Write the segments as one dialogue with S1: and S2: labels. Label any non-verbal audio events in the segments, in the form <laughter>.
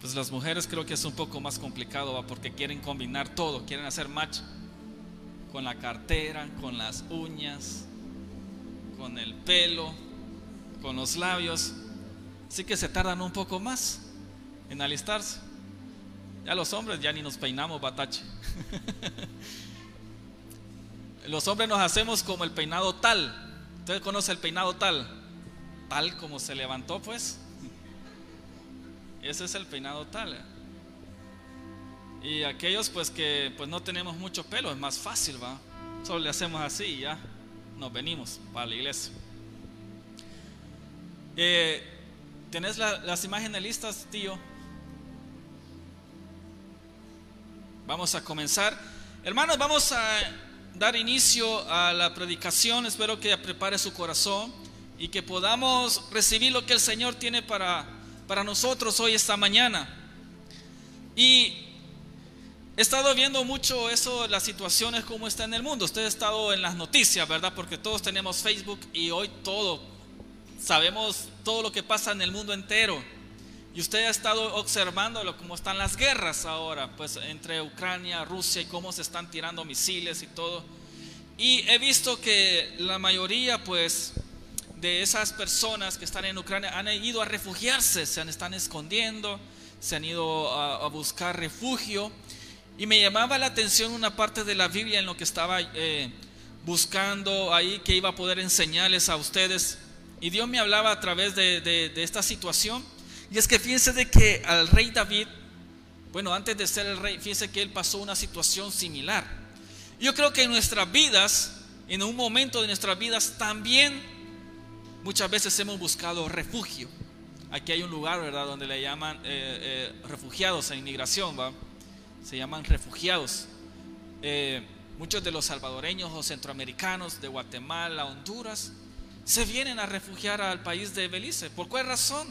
S1: Pues las mujeres creo que es un poco más complicado porque quieren combinar todo, quieren hacer match con la cartera, con las uñas, con el pelo, con los labios. Así que se tardan un poco más en alistarse. Ya los hombres ya ni nos peinamos batache. <laughs> los hombres nos hacemos como el peinado tal. ¿Usted conoce el peinado tal? Tal como se levantó pues. Ese es el peinado tal. ¿eh? Y aquellos pues que pues no tenemos mucho pelo, es más fácil, ¿va? Solo le hacemos así y ya nos venimos para la iglesia. Eh, ¿Tenés las imágenes listas, tío? Vamos a comenzar. Hermanos, vamos a dar inicio a la predicación. Espero que prepare su corazón y que podamos recibir lo que el Señor tiene para para nosotros hoy, esta mañana. Y he estado viendo mucho eso, las situaciones como está en el mundo. Usted ha estado en las noticias, ¿verdad? Porque todos tenemos Facebook y hoy todo, sabemos todo lo que pasa en el mundo entero. Y usted ha estado observando cómo están las guerras ahora, pues entre Ucrania, Rusia y cómo se están tirando misiles y todo. Y he visto que la mayoría, pues, de esas personas que están en Ucrania han ido a refugiarse, se están escondiendo, se han ido a, buscar refugio. Y me llamaba la atención una parte de la Biblia en lo que estaba eh, buscando ahí, que iba a poder enseñarles a ustedes. Y Dios me hablaba a través de, esta situación. Y es que fíjense de que al rey David, bueno, antes de ser el rey, fíjense que él pasó una situación similar. Yo creo que en nuestras vidas, en un momento de nuestras vidas, también Muchas veces hemos buscado refugio. Aquí hay un lugar, ¿verdad?, donde le llaman eh, eh, refugiados en inmigración, ¿va? Se llaman refugiados. Eh, muchos de los salvadoreños o centroamericanos de Guatemala, Honduras, se vienen a refugiar al país de Belice. ¿Por cuál razón?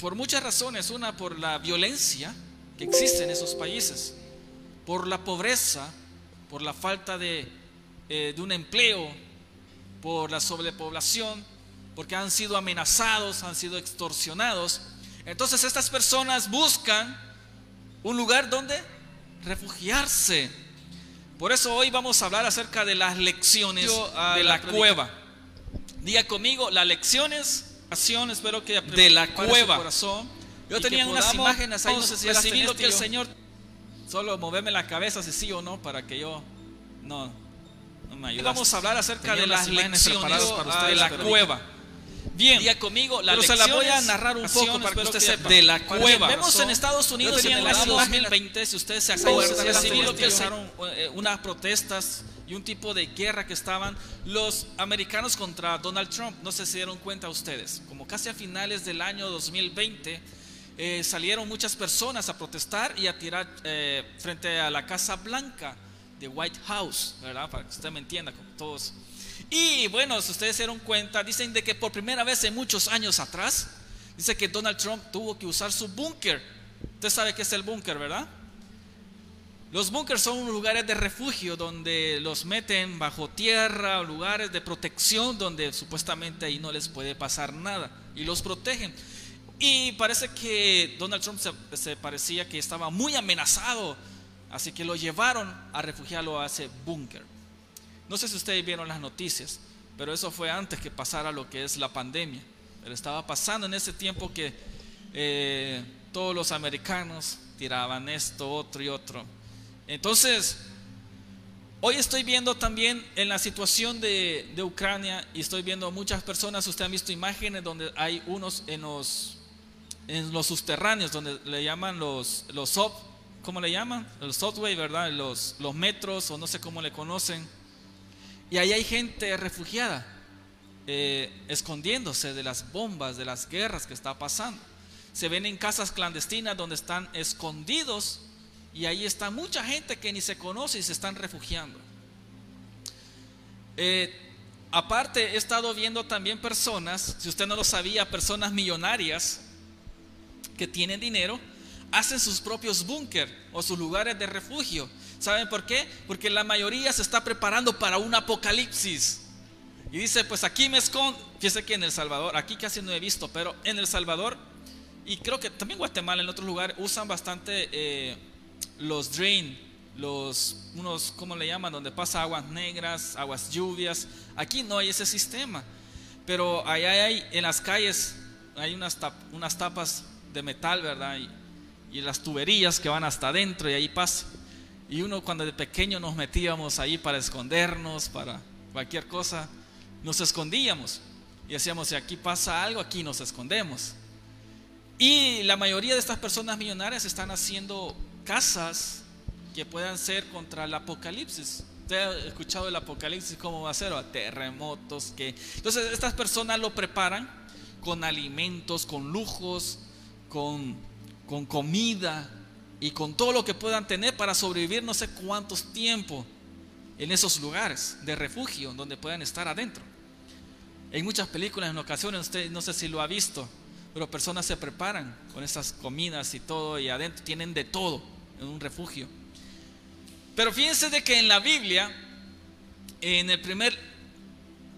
S1: Por muchas razones. Una, por la violencia que existe en esos países, por la pobreza, por la falta de, de un empleo, por la sobrepoblación, porque han sido amenazados, han sido extorsionados. Entonces estas personas buscan un lugar donde refugiarse. Por eso hoy vamos a hablar acerca de las lecciones de la, cueva. Diga conmigo, las lecciones, espero que de la cueva. Corazón, Yo tenía unas imágenes ahí, no sé si recibir lo que el Señor. Solo moverme la cabeza si sí o no para que yo no Vamos a hablar acerca de las lecciones de la cueva. Bien, día conmigo, la Pero se la voy a narrar un poco para que usted sepa. De la cueva. Vemos en Estados Unidos en el año 2020, si ustedes se acuerdan, recibido que usaron eh, unas protestas y un tipo de guerra que estaban los americanos contra Donald Trump. No sé si dieron cuenta ustedes. Como casi a finales del año 2020 eh, salieron muchas personas a protestar y a tirar eh, frente a la Casa Blanca de White House, ¿verdad? Para que usted me entienda, como todos. Y bueno, si ustedes se dieron cuenta, dicen de que por primera vez en muchos años atrás, dice que Donald Trump tuvo que usar su búnker. Usted sabe qué es el búnker, ¿verdad? Los búnkers son lugares de refugio donde los meten bajo tierra, lugares de protección donde supuestamente ahí no les puede pasar nada y los protegen. Y parece que Donald Trump se parecía que estaba muy amenazado Así que lo llevaron a refugiarlo a ese búnker. No sé si ustedes vieron las noticias, pero eso fue antes que pasara lo que es la pandemia. Pero estaba pasando en ese tiempo que eh, todos los americanos tiraban esto, otro y otro. Entonces, hoy estoy viendo también en la situación de, Ucrania y estoy viendo muchas personas, ustedes han visto imágenes donde hay unos en los, en los subterráneos, donde le llaman los, los ¿cómo le llaman? El subway, ¿verdad? Los, los metros o no sé cómo le conocen. Y ahí hay gente refugiada, eh, escondiéndose de las bombas, de las guerras que está pasando. Se ven en casas clandestinas donde están escondidos y ahí está mucha gente que ni se conoce y se están refugiando. Eh, aparte, he estado viendo también personas, si usted no lo sabía, personas millonarias que tienen dinero hacen sus propios búnker o sus lugares de refugio. ¿Saben por qué? Porque la mayoría se está preparando para un apocalipsis. Y dice, pues aquí me escondo. Fíjese que en El Salvador, aquí casi no he visto, pero en El Salvador, y creo que también Guatemala, en otros lugares, usan bastante eh, los drain, los, unos, ¿cómo le llaman? Donde pasa aguas negras, aguas lluvias. Aquí no hay ese sistema. Pero allá hay, en las calles, hay unas, unas tapas de metal, ¿verdad? Y, y las tuberías que van hasta adentro y ahí pasa. Y uno cuando de pequeño nos metíamos ahí para escondernos, para cualquier cosa nos escondíamos y decíamos, si aquí pasa algo, aquí nos escondemos. Y la mayoría de estas personas millonarias están haciendo casas que puedan ser contra el apocalipsis. Usted ha escuchado el apocalipsis, cómo va a ser, terremotos, que... Entonces estas personas lo preparan con alimentos, con lujos, con, con comida y con todo lo que puedan tener para sobrevivir no sé cuántos tiempos en esos lugares de refugio donde puedan estar adentro. En muchas películas, en ocasiones, usted no sé si lo ha visto, pero personas se preparan con esas comidas y todo y adentro tienen de todo un refugio. Pero fíjense de que en la Biblia, en el primer,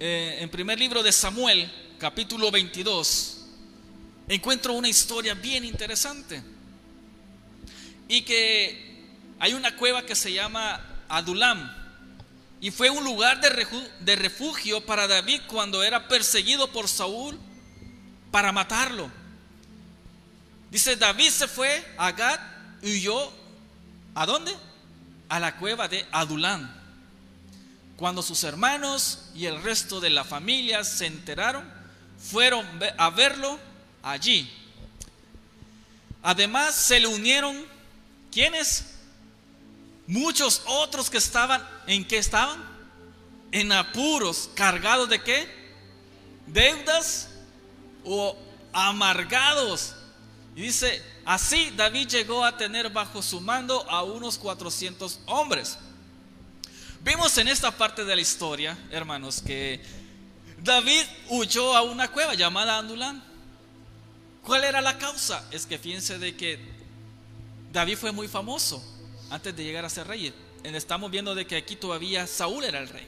S1: eh, en primer libro de Samuel, capítulo 22, encuentro una historia bien interesante. Y que hay una cueva que se llama Adulam y fue un lugar de refugio para David cuando era perseguido por Saúl para matarlo. Dice, David se fue a Gad huyó. ¿A dónde? A la cueva de Adulán. Cuando sus hermanos y el resto de la familia se enteraron, fueron a verlo allí. Además se le unieron, ¿quiénes? Muchos otros que estaban, ¿en qué estaban? En apuros, cargados de qué? Deudas o amargados. Y dice, así David llegó a tener bajo su mando a unos 400 hombres. Vimos en esta parte de la historia, hermanos, que David huyó a una cueva llamada Andulán. ¿Cuál era la causa? Es que fíjense de que David fue muy famoso antes de llegar a ser rey. Estamos viendo de que aquí todavía Saúl era el rey.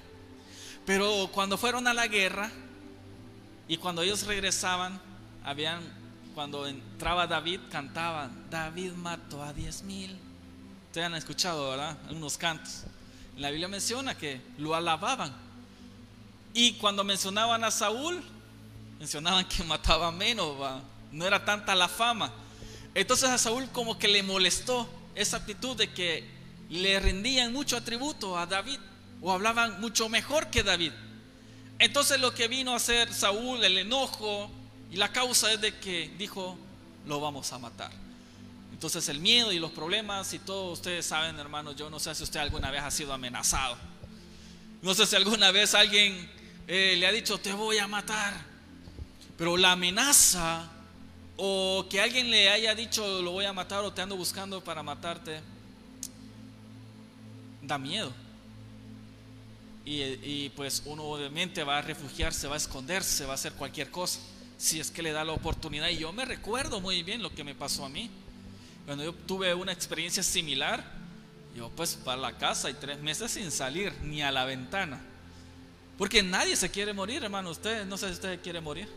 S1: Pero cuando fueron a la guerra y cuando ellos regresaban, habían, cuando entraba David, cantaban, David mató a diez mil. Ustedes han escuchado, ¿verdad? Algunos cantos. La Biblia menciona que lo alababan. Y cuando mencionaban a Saúl, mencionaban que <laughs> mataba menos, no era tanta la fama. Entonces a Saúl como que le molestó esa actitud de que le rendían mucho atributo a David o hablaban mucho mejor que David. Entonces lo que vino a hacer Saúl, el enojo y la causa es de que dijo, lo vamos a matar. Entonces el miedo y los problemas y todo, ustedes saben hermanos, yo no sé si usted alguna vez ha sido amenazado. No sé si alguna vez alguien eh, le ha dicho, te voy a matar. Pero la amenaza o que alguien le haya dicho lo voy a matar o te ando buscando para matarte, da miedo. Y, pues uno obviamente va a refugiarse, va a esconderse, va a hacer cualquier cosa, si es que le da la oportunidad. Y yo me recuerdo muy bien lo que me pasó a mí. Cuando yo tuve una experiencia similar, yo pues para la casa y tres meses sin salir ni a la ventana. Porque nadie se quiere morir, hermano. Usted, no sé si usted quiere morir.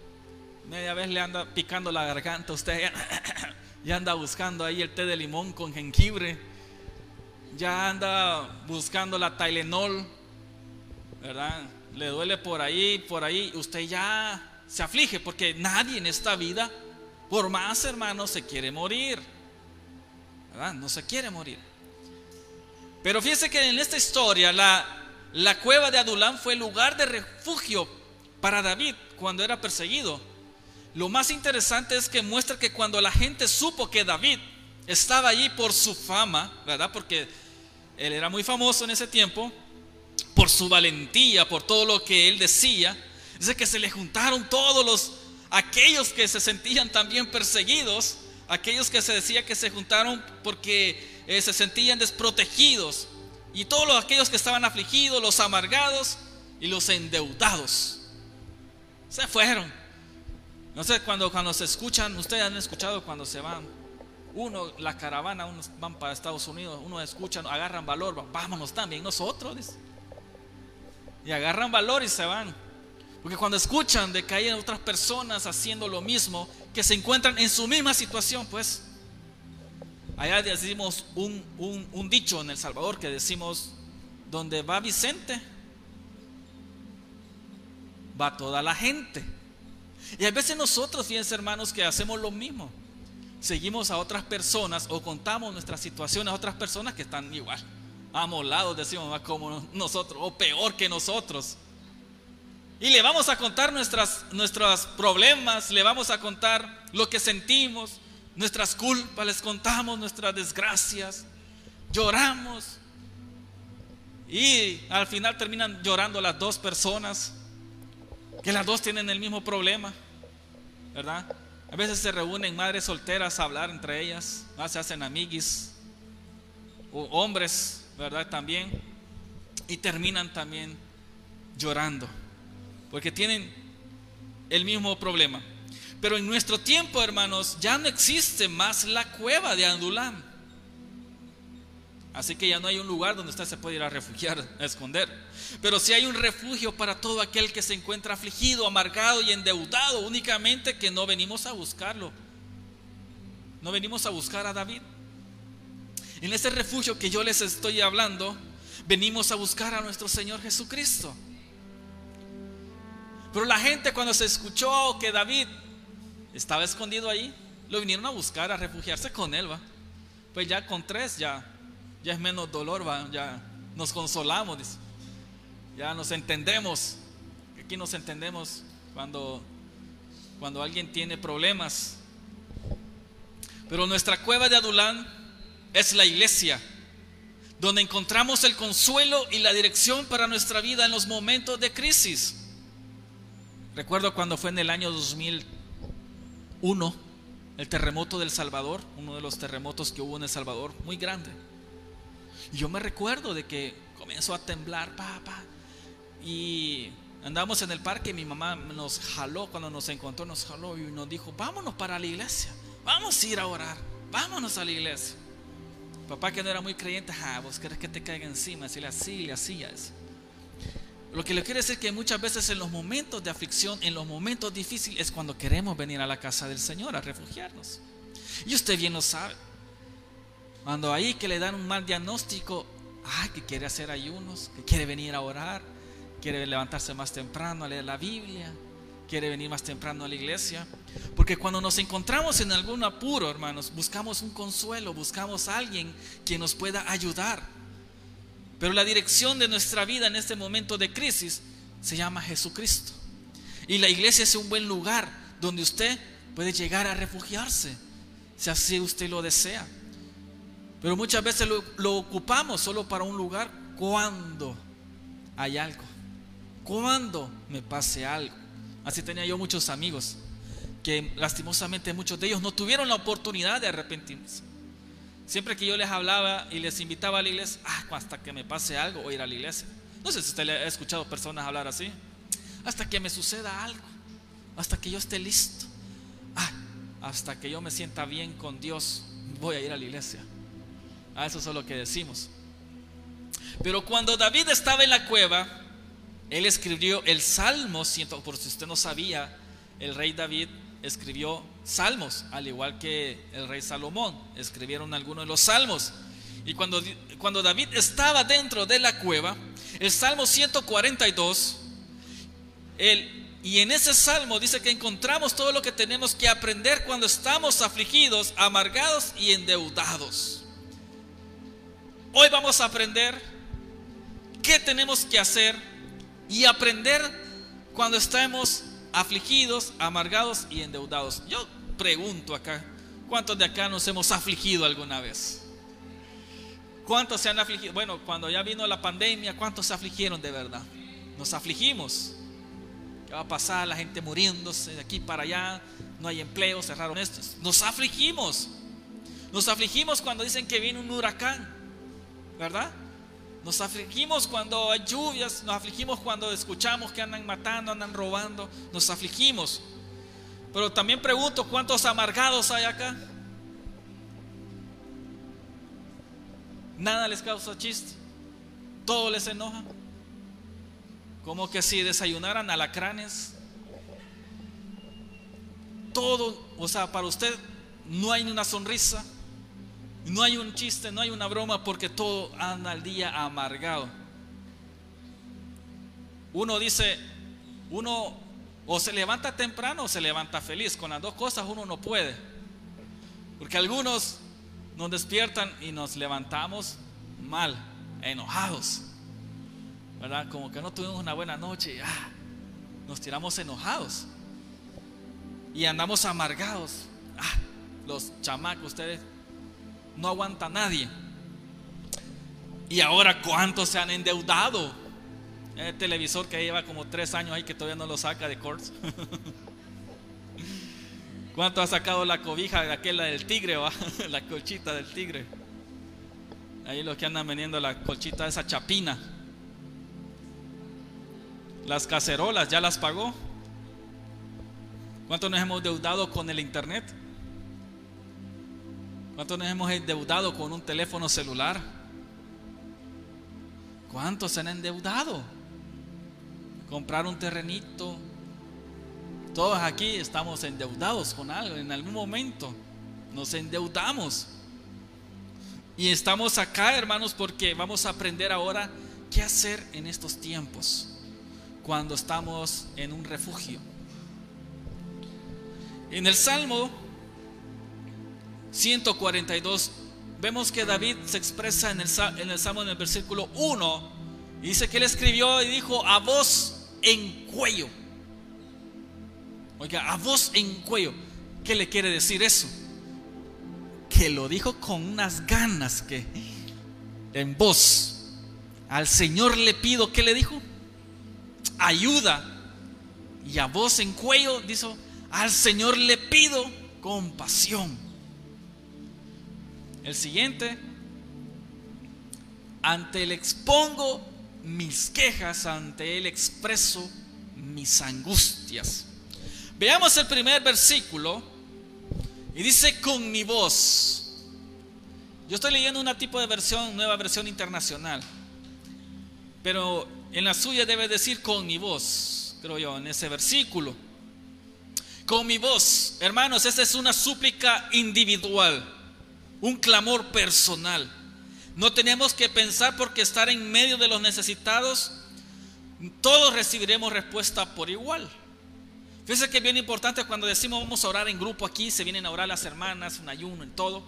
S1: Media vez le anda picando la garganta, usted <laughs> ya, anda buscando ahí el té de limón con jengibre, ya anda buscando la Tylenol, ¿verdad? Le duele por ahí, por ahí, usted ya se aflige porque nadie en esta vida, por más hermanos, se quiere morir, ¿verdad? No se quiere morir. Pero fíjese que en esta historia la, la cueva de Adulán fue lugar de refugio para David cuando era perseguido. Lo más interesante es que muestra que cuando la gente supo que David estaba allí por su fama, ¿verdad? Porque él era muy famoso en ese tiempo, por su valentía, por todo lo que él decía, dice que se le juntaron todos los aquellos que se sentían también perseguidos, aquellos que se decía que se juntaron porque eh, se sentían desprotegidos, y todos aquellos que estaban afligidos, los amargados y los endeudados, se fueron no sé, cuando, cuando se escuchan, ustedes han escuchado cuando se van Uno, la caravana, unos van para Estados Unidos, uno escuchan, agarran valor, vámonos también nosotros. Y agarran valor y se van. Porque cuando escuchan de que hay otras personas haciendo lo mismo, que se encuentran en su misma situación, pues allá decimos un, dicho en El Salvador que decimos, donde va Vicente, va toda la gente. Y a veces nosotros, fíjense hermanos, que hacemos lo mismo. Seguimos a otras personas o contamos nuestras situaciones a otras personas que están igual, amolados, decimos más como nosotros, o peor que nosotros. Y le vamos a contar nuestros problemas, le vamos a contar lo que sentimos, nuestras culpas, les contamos nuestras desgracias, lloramos. Y al final terminan llorando las dos personas que las dos tienen el mismo problema, ¿verdad? A veces se reúnen madres solteras a hablar entre ellas, se hacen amiguis, o hombres, ¿verdad? También, y terminan también llorando, porque tienen el mismo problema. Pero en nuestro tiempo, hermanos, ya no existe más la cueva de Andulam. Así que ya no hay un lugar donde usted se puede ir a refugiar, a esconder. Pero sí hay un refugio para todo aquel que se encuentra afligido, amargado y endeudado, únicamente que no venimos a buscarlo. No venimos a buscar a David. En ese refugio que yo les estoy hablando, venimos a buscar a nuestro Señor Jesucristo. Pero la gente cuando se escuchó que David estaba escondido ahí, lo vinieron a buscar, a refugiarse con él, ¿va? Pues ya con tres ya ya es menos dolor, ¿va? ya nos consolamos, ya nos entendemos. Aquí nos entendemos cuando, cuando alguien tiene problemas. Pero nuestra cueva de Adulán es la iglesia, donde encontramos el consuelo y la dirección para nuestra vida en los momentos de crisis. Recuerdo cuando fue en el año 2001, el terremoto del Salvador, uno de los terremotos que hubo en El Salvador, muy grande. Y yo me recuerdo de que comenzó a temblar, papá. Y andamos en el parque mi mamá nos jaló, cuando nos encontró, nos jaló y nos dijo, vámonos para la iglesia, vamos a ir a orar, vámonos a la iglesia. Papá que no era muy creyente, ah, vos querés que te caiga encima, así, le hacía. Lo que le quiere decir que muchas veces en los momentos de aflicción, en los momentos difíciles, es cuando queremos venir a la casa del Señor a refugiarnos. Y usted bien lo sabe. Cuando ahí que le dan un mal diagnóstico, ay, que quiere hacer ayunos, que quiere venir a orar, quiere levantarse más temprano a leer la Biblia, quiere venir más temprano a la iglesia. Porque cuando nos encontramos en algún apuro, hermanos, buscamos un consuelo, buscamos a alguien que nos pueda ayudar. Pero la dirección de nuestra vida en este momento de crisis se llama Jesucristo. Y la iglesia es un buen lugar donde usted puede llegar a refugiarse, si así usted lo desea. Pero muchas veces lo, ocupamos solo para un lugar cuando hay algo. Cuando me pase algo. Así tenía yo muchos amigos que lastimosamente muchos de ellos no tuvieron la oportunidad de arrepentirse. Siempre que yo les hablaba y les invitaba a la iglesia, ah, hasta que me pase algo a ir a la iglesia. No sé si usted ha escuchado personas hablar así. Hasta que me suceda algo, hasta que yo esté listo, ah, hasta que yo me sienta bien con Dios, voy a ir a la iglesia. Eso es lo que decimos. Pero cuando David estaba en la cueva, él escribió el Salmo, por si usted no sabía, el rey David escribió salmos, al igual que el rey Salomón, escribieron algunos de los salmos. Y cuando, cuando David estaba dentro de la cueva, el Salmo 142, él, y en ese salmo dice que encontramos todo lo que tenemos que aprender cuando estamos afligidos, amargados y endeudados. Hoy vamos a aprender qué tenemos que hacer y aprender cuando estamos afligidos, amargados y endeudados. Yo pregunto acá, ¿cuántos de acá nos hemos afligido alguna vez? ¿Cuántos se han afligido? Bueno, cuando ya vino la pandemia, ¿cuántos se afligieron de verdad? Nos afligimos. ¿Qué va a pasar? La gente muriéndose de aquí para allá, no hay empleo, cerraron estos. Nos afligimos. Nos afligimos cuando dicen que viene un huracán. ¿verdad? Nos afligimos cuando hay lluvias, nos afligimos cuando escuchamos que andan matando, andan robando, nos afligimos. Pero también pregunto, ¿cuántos amargados hay acá? Nada les causa chiste. Todo les enoja. Como que si desayunaran alacranes. Todo, o sea, para usted no hay ni una sonrisa, no hay un chiste, no hay una broma, porque todo anda al día amargado. Uno dice, uno o se levanta temprano o se levanta feliz. Con las dos cosas uno no puede. Porque algunos nos despiertan y nos levantamos mal, enojados. ¿Verdad? Como que no tuvimos una buena noche ah, nos tiramos enojados. Y andamos amargados. Ah, los chamacos, ustedes no aguanta nadie. Y ahora, ¿cuántos se han endeudado? El televisor que lleva como tres años ahí que todavía no lo saca de corts. <laughs> ¿Cuánto ha sacado la cobija de aquella del tigre, o <laughs> la colchita del tigre? Ahí los que andan vendiendo la colchita de esa chapina. Las cacerolas, ¿ya las pagó? ¿Cuánto nos hemos endeudado con el internet? ¿Cuánto nos hemos endeudado con un teléfono celular? ¿Cuántos se han endeudado? Comprar un terrenito. Todos aquí estamos endeudados con algo en algún momento. Nos endeudamos. Y estamos acá, hermanos, porque vamos a aprender ahora qué hacer en estos tiempos, cuando estamos en un refugio. En el Salmo 142 vemos que David se expresa en el, en el Salmo en el versículo 1 y dice que él escribió y dijo a voz en cuello. Oiga, a voz en cuello. ¿Qué le quiere decir eso? que lo dijo con unas ganas que en voz al Señor le pido, ¿qué le dijo? Ayuda. Y a voz en cuello dijo, al Señor le pido compasión. El siguiente, ante él expongo mis quejas, ante él expreso mis angustias. Veamos el primer versículo y dice con mi voz. Yo estoy leyendo una tipo de versión, nueva versión internacional. Pero en la suya debe decir con mi voz, creo yo, en ese versículo. Con mi voz, hermanos, esta es una súplica individual, un clamor personal. No tenemos que pensar porque estar en medio de los necesitados, todos recibiremos respuesta por igual. Fíjense que es bien importante cuando decimos vamos a orar en grupo aquí, se vienen a orar las hermanas, un ayuno, en todo.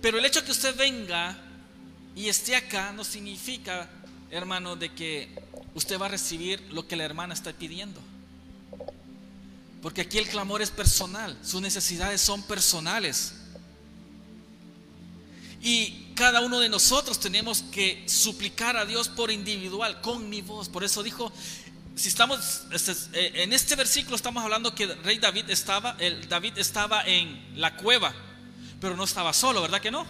S1: Pero el hecho que usted venga y esté acá no significa, hermano, de que usted va a recibir lo que la hermana está pidiendo. Porque aquí el clamor es personal, sus necesidades son personales. Y cada uno de nosotros tenemos que suplicar a Dios por individual, con mi voz. Por eso dijo, si estamos este, eh, en este versículo estamos hablando que el rey David estaba, David estaba en la cueva, pero no estaba solo, ¿verdad que no?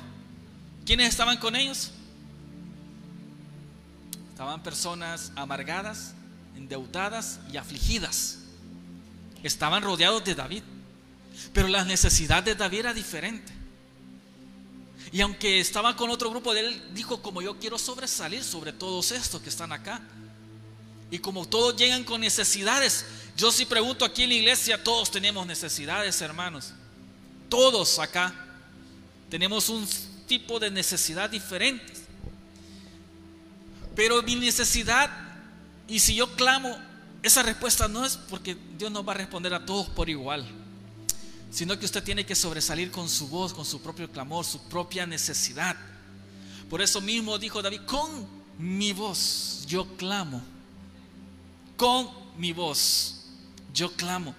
S1: ¿Quiénes estaban con ellos? Estaban personas amargadas, endeudadas y afligidas. Estaban rodeados de David, pero la necesidad de David era diferente. Y aunque estaba con otro grupo él, dijo, como yo quiero sobresalir sobre todos estos que están acá, y como todos llegan con necesidades, yo sí pregunto aquí en la iglesia, todos tenemos necesidades, hermanos. Todos acá tenemos un tipo de necesidad diferente. Pero mi necesidad, y si yo clamo, esa respuesta no es porque Dios no va a responder a todos por igual, sino que usted tiene que sobresalir con su voz, con su propio clamor, su propia necesidad. Por eso mismo dijo David, con mi voz yo clamo con mi voz. Yo clamo.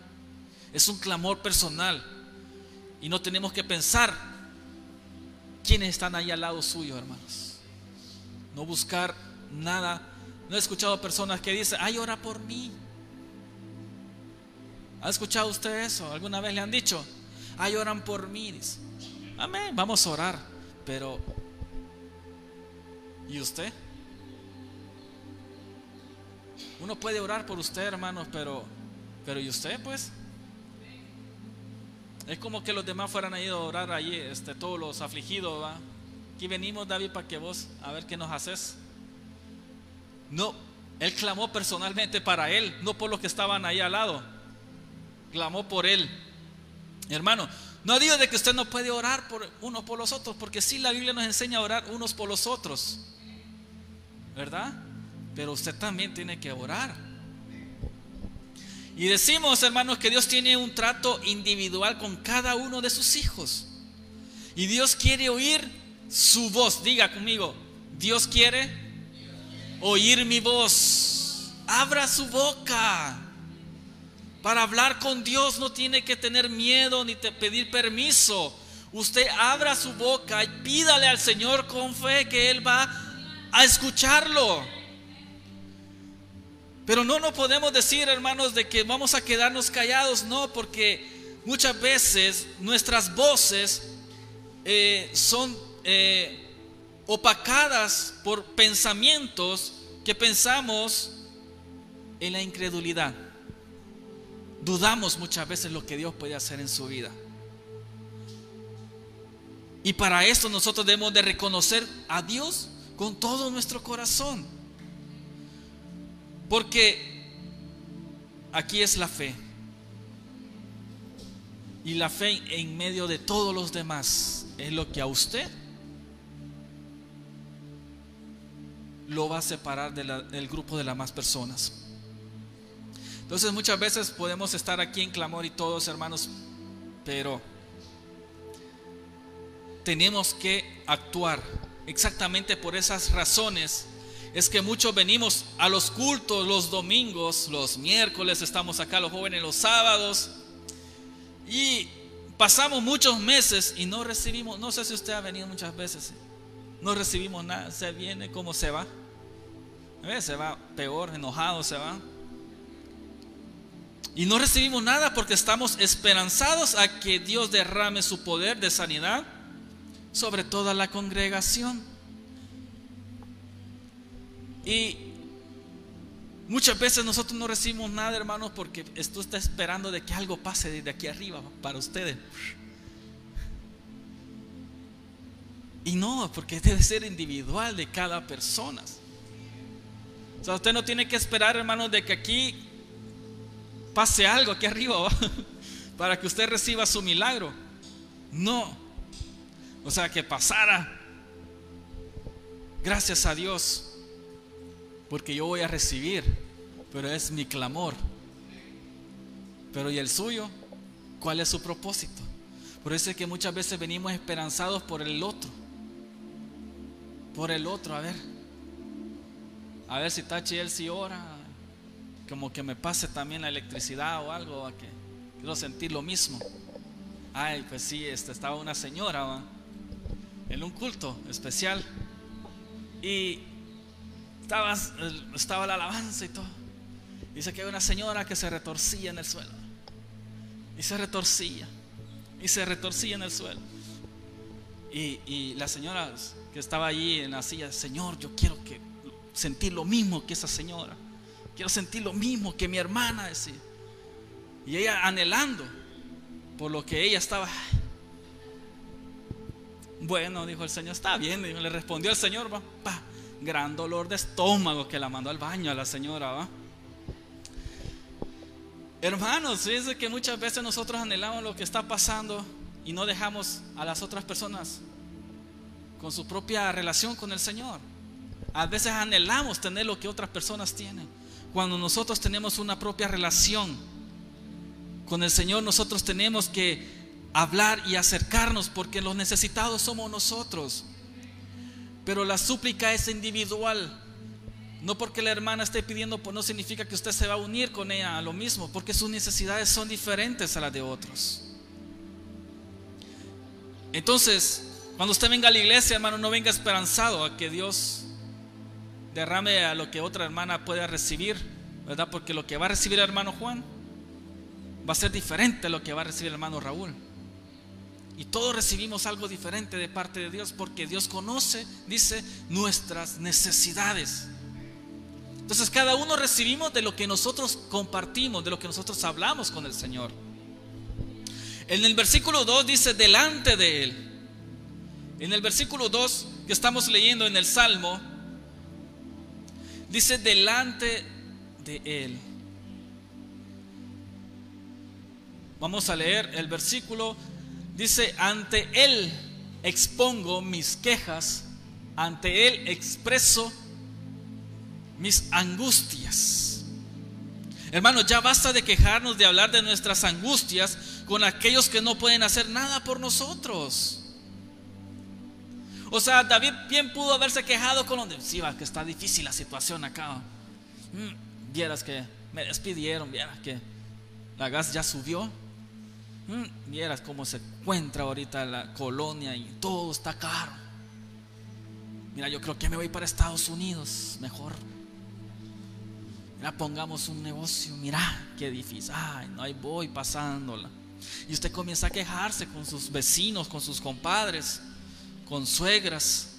S1: Es un clamor personal. Y no tenemos que pensar quiénes están ahí al lado suyo, hermanos. No buscar nada. No he escuchado personas que dicen, ay, ora por mí. ¿Ha escuchado usted eso? ¿Alguna vez le han dicho? Ay, oran por mí. Amén, vamos a orar. Pero, ¿y usted? Uno puede orar por usted, hermanos, pero, pero ¿y usted, pues? Es como que los demás fueran a ir a orar allí, este, todos los afligidos, aquí venimos David para que vos, a ver qué nos haces. No, él clamó personalmente para él, no por los que estaban ahí al lado. Clamó por él. Hermano, no digo de que usted no puede orar por unos por los otros, porque sí la Biblia nos enseña a orar unos por los otros. ¿Verdad? Pero usted también tiene que orar. Y decimos, hermanos, que Dios tiene un trato individual con cada uno de sus hijos. Y Dios quiere oír su voz. Diga conmigo, Dios quiere oír mi voz. Abra su boca. Para hablar con Dios no tiene que tener miedo ni pedir permiso. Usted abra su boca y pídale al Señor con fe que Él va a escucharlo. Pero no nos podemos decir, hermanos, de que vamos a quedarnos callados, no, porque muchas veces nuestras voces eh, son eh, opacadas por pensamientos que pensamos en la incredulidad. Dudamos muchas veces lo que Dios puede hacer en su vida. Y para esto nosotros debemos de reconocer a Dios con todo nuestro corazón. Porque aquí es la fe. Y la fe en medio de todos los demás es lo que a usted lo va a separar del grupo de las más personas. Entonces muchas veces podemos estar aquí en clamor y todos hermanos, pero tenemos que actuar exactamente por esas razones. Es que muchos venimos a los cultos los domingos, los miércoles estamos acá los jóvenes los sábados y pasamos muchos meses y no recibimos, no sé si usted ha venido muchas veces, no recibimos nada, se viene como se va, se va peor, enojado se va. Y no recibimos nada porque estamos esperanzados a que Dios derrame su poder de sanidad sobre toda la congregación. Y muchas veces nosotros no recibimos nada, hermanos, porque esto está esperando de que algo pase desde aquí arriba para ustedes. Y no, porque debe ser individual de cada persona. O sea, usted no tiene que esperar, hermanos, de que aquí pase algo aquí arriba <laughs> para que usted reciba su milagro. No. O sea, que pasara. Gracias a Dios porque yo voy a recibir, pero es mi clamor. Pero ¿y el suyo? ¿Cuál es su propósito? Por eso es que muchas veces venimos esperanzados por el otro. Por el otro, a ver. A ver si Tachi él si ora. Como que me pase también la electricidad o algo. A que quiero sentir lo mismo. Ay, pues sí, este, estaba una señora en un culto especial. Y estaba, estaba la alabanza y todo. Dice que había una señora que se retorcía en el suelo. Y se retorcía. Y se retorcía en el suelo. Y, y la señora que estaba allí en la silla, Señor, yo quiero que sentir lo mismo que esa señora. Quiero sentir lo mismo que mi hermana decía. Y ella anhelando por lo que ella estaba. Bueno, dijo el Señor, está bien. Le respondió el Señor, va, pa, gran dolor de estómago que la mandó al baño a la señora. ¿va? Hermanos, fíjense que muchas veces nosotros anhelamos lo que está pasando y no dejamos a las otras personas con su propia relación con el Señor. A veces anhelamos tener lo que otras personas tienen. Cuando nosotros tenemos una propia relación con el Señor, nosotros tenemos que hablar y acercarnos porque los necesitados somos nosotros. Pero la súplica es individual. No porque la hermana esté pidiendo, pues no significa que usted se va a unir con ella a lo mismo, porque sus necesidades son diferentes a las de otros. Entonces, cuando usted venga a la iglesia, hermano, no venga esperanzado a que Dios derrame a lo que otra hermana pueda recibir, ¿verdad? Porque lo que va a recibir el hermano Juan va a ser diferente a lo que va a recibir el hermano Raúl. Y todos recibimos algo diferente de parte de Dios porque Dios conoce, dice, nuestras necesidades. Entonces cada uno recibimos de lo que nosotros compartimos, de lo que nosotros hablamos con el Señor. En el versículo 2 dice, delante de Él. En el versículo 2 que estamos leyendo en el Salmo, dice delante de Él. Vamos a leer el versículo. Dice, ante Él expongo mis quejas, ante Él expreso mis angustias. Hermanos, ya basta de quejarnos, de hablar de nuestras angustias con aquellos que no pueden hacer nada por nosotros. O sea, David bien pudo haberse quejado con los sí, va, que está difícil la situación acá. Mm, vieras que me despidieron, vieras que la gas ya subió. Mm, vieras cómo se encuentra ahorita la colonia y todo está caro. Mira, yo creo que me voy para Estados Unidos, mejor. Mira, pongamos un negocio, mira, qué difícil. Ay, no, ahí voy pasándola. Y usted comienza a quejarse con sus vecinos, con sus compadres, con suegras.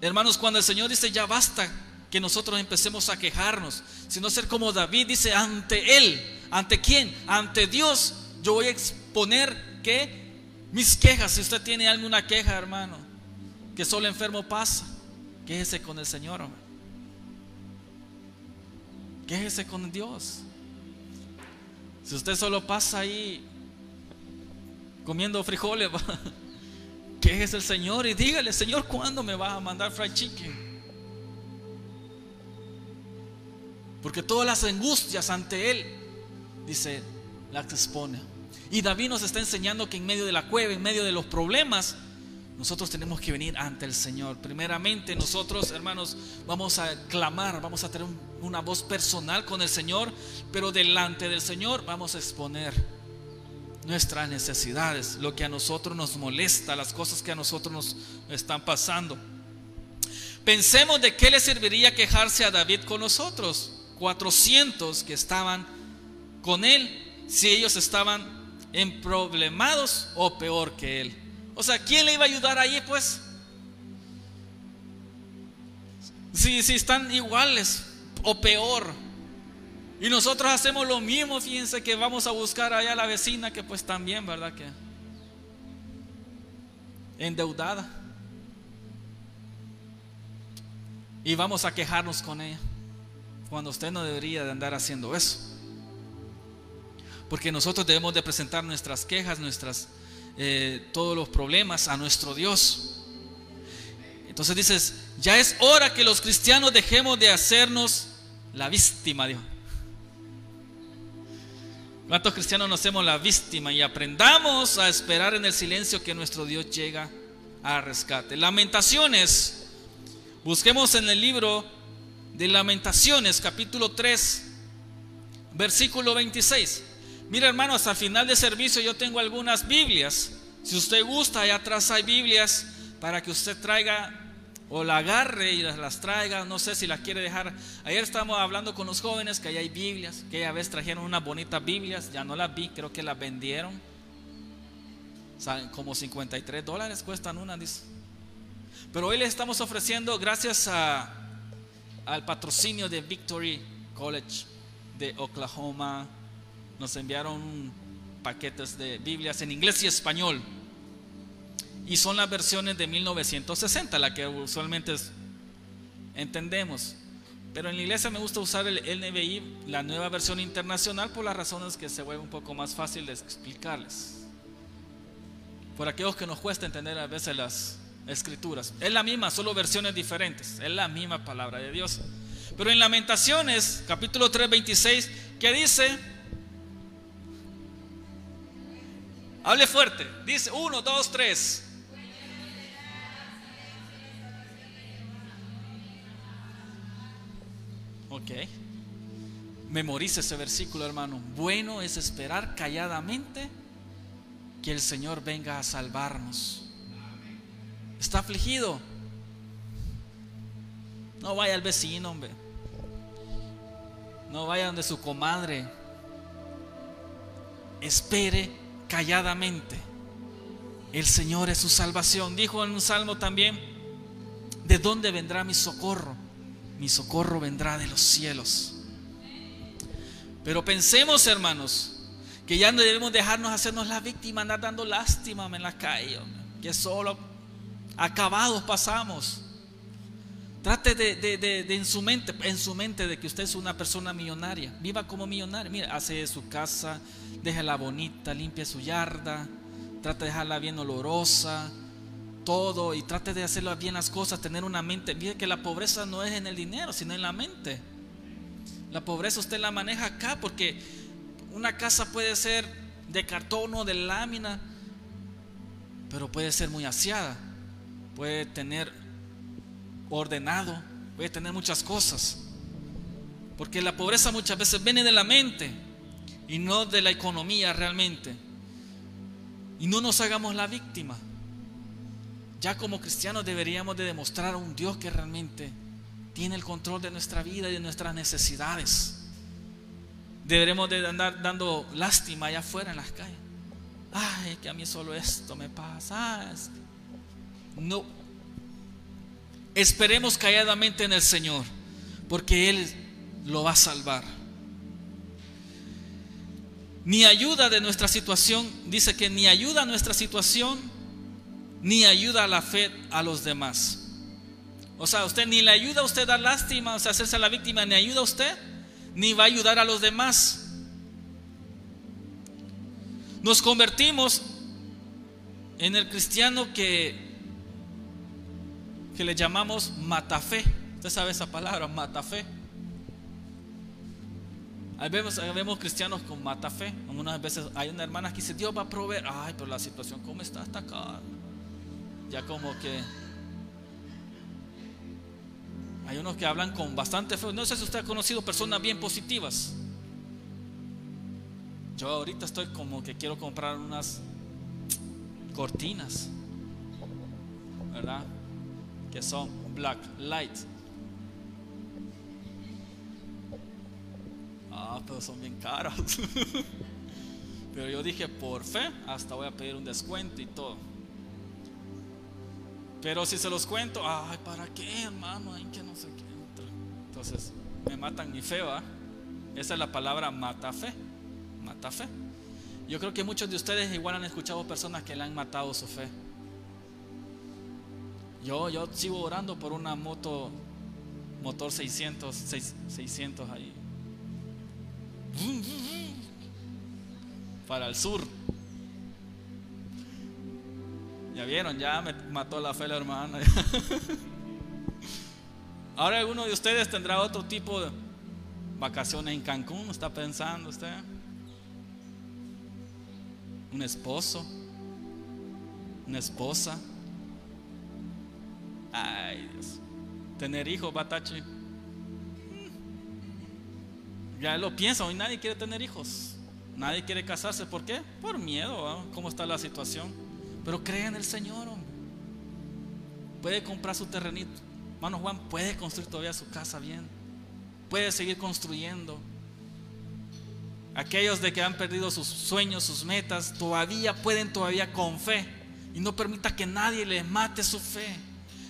S1: Hermanos, cuando el Señor dice ya basta que nosotros empecemos a quejarnos, sino ser como David dice ante Él, ante quién, ante Dios, yo voy a exponer que mis quejas, si usted tiene alguna queja, hermano, que solo enfermo pasa, quéjese con el Señor. Quéjese con Dios. Si usted solo pasa ahí comiendo frijoles, <laughs> quéjese el Señor y dígale, Señor, ¿cuándo me vas a mandar fried chicken? Porque todas las angustias ante Él, dice, las expone. Y David nos está enseñando que en medio de la cueva, en medio de los problemas, nosotros tenemos que venir ante el Señor. Primeramente nosotros, hermanos, vamos a clamar, vamos a tener una voz personal con el Señor, pero delante del Señor vamos a exponer nuestras necesidades, lo que a nosotros nos molesta, las cosas que a nosotros nos están pasando. Pensemos de qué le serviría quejarse a David con nosotros, 400 que estaban con él, si ellos estaban en problemados o peor que él. O sea, ¿quién le iba a ayudar ahí pues? Si, si están iguales o peor. Y nosotros hacemos lo mismo, fíjense que vamos a buscar allá a la vecina que pues también, ¿verdad? Que endeudada. Y vamos a quejarnos con ella. Cuando usted no debería de andar haciendo eso. Porque nosotros debemos de presentar nuestras quejas, nuestras, eh, todos los problemas a nuestro Dios. Entonces dices, ya es hora que los cristianos dejemos de hacernos la víctima, Dios. ¿Cuántos cristianos nos hacemos la víctima y aprendamos a esperar en el silencio que nuestro Dios llega a rescate? Lamentaciones. Busquemos en el libro de Lamentaciones, capítulo 3, versículo 26. Mira hermano, hasta el final de servicio yo tengo algunas Biblias. Si usted gusta, allá atrás hay Biblias para que usted traiga o la agarre y las, traiga. No sé si las quiere dejar. Ayer estábamos hablando con los jóvenes que allá hay Biblias, que a vez trajeron unas bonitas Biblias. Ya no las vi, creo que las vendieron. como 53 dólares cuestan una. Pero hoy les estamos ofreciendo, gracias al patrocinio de Victory College de Oklahoma, nos enviaron paquetes de Biblias en inglés y español. Y son las versiones de 1960, la que usualmente entendemos. Pero en la iglesia me gusta usar el NBI, la nueva versión internacional, por las razones que se vuelve un poco más fácil de explicarles. Por aquellos que nos cuesta entender a veces las escrituras. Es la misma, solo versiones diferentes. Es la misma palabra de Dios. Pero en Lamentaciones, capítulo 3, 26, que dice, Hable fuerte. Dice uno, dos, tres. Ok. Memorice ese versículo, hermano. Bueno es esperar calladamente que el Señor venga a salvarnos. ¿Está afligido? No vaya al vecino, hombre. No vaya donde su comadre. Espere calladamente. El Señor es su salvación. Dijo en un salmo también, ¿de dónde vendrá mi socorro? Mi socorro vendrá de los cielos. Pero pensemos, hermanos, que ya no debemos dejarnos hacernos la víctima, andar dando lástima en la calle, que solo acabados pasamos. Trate de, en su mente, en su mente de que usted es una persona millonaria. Viva como millonario. Mira, hace su casa, déjala bonita, limpia su yarda, trate de dejarla bien olorosa, todo y trate de hacerlo bien las cosas, tener una mente. Mire que la pobreza no es en el dinero, sino en la mente. La pobreza usted la maneja acá porque una casa puede ser de cartón o de lámina, pero puede ser muy aseada, puede tener ordenado, puede tener muchas cosas. Porque la pobreza muchas veces viene de la mente y no de la economía realmente. Y no nos hagamos la víctima. Ya como cristianos deberíamos de demostrar a un Dios que realmente tiene el control de nuestra vida y de nuestras necesidades. Deberemos de andar dando lástima allá afuera en las calles. Ay, que a mí solo esto me pasa. No. Esperemos calladamente en el Señor, porque Él lo va a salvar. Ni ayuda de nuestra situación, dice que ni ayuda a nuestra situación ni ayuda a la fe a los demás. O sea, usted ni le ayuda a usted a lástima, o sea, hacerse la víctima, ni ayuda a usted, ni va a ayudar a los demás. Nos convertimos en el cristiano que, que le llamamos matafe. Usted sabe esa palabra, matafe. Ahí vemos, vemos cristianos con matafe. Algunas veces hay una hermana que dice, Dios va a proveer. Ay, pero la situación, ¿cómo está hasta acá? Ya como que hay unos que hablan con bastante fe. No sé si usted ha conocido personas bien positivas. Yo ahorita estoy como que quiero comprar unas cortinas, ¿verdad? Que son black light. Ah, pero son bien caras. <laughs> pero yo dije, por fe, hasta voy a pedir un descuento y todo. Pero si se los cuento, ay, ¿para qué, hermano? No sé qué. Entonces, me matan mi fe, ¿va? Esa es la palabra mata fe. Mata fe. Yo creo que muchos de ustedes igual han escuchado personas que le han matado su fe. Yo, yo sigo orando por una moto, motor 600, 600 ahí. Para el sur. Ya vieron, ya me mató la fe la hermana. <laughs> Ahora alguno de ustedes tendrá otro tipo de vacaciones en Cancún, ¿está pensando usted? Un esposo, una esposa. Ay, Dios. Tener hijos, Batachi. Ya lo piensa, hoy nadie quiere tener hijos. Nadie quiere casarse. ¿Por qué? Por miedo, ¿cómo está la situación? Pero cree en el Señor, hombre. Puede comprar su terrenito. Hermano Juan puede construir todavía su casa bien. Puede seguir construyendo. Aquellos de que han perdido sus sueños, sus metas, todavía pueden todavía con fe. Y no permita que nadie les mate su fe.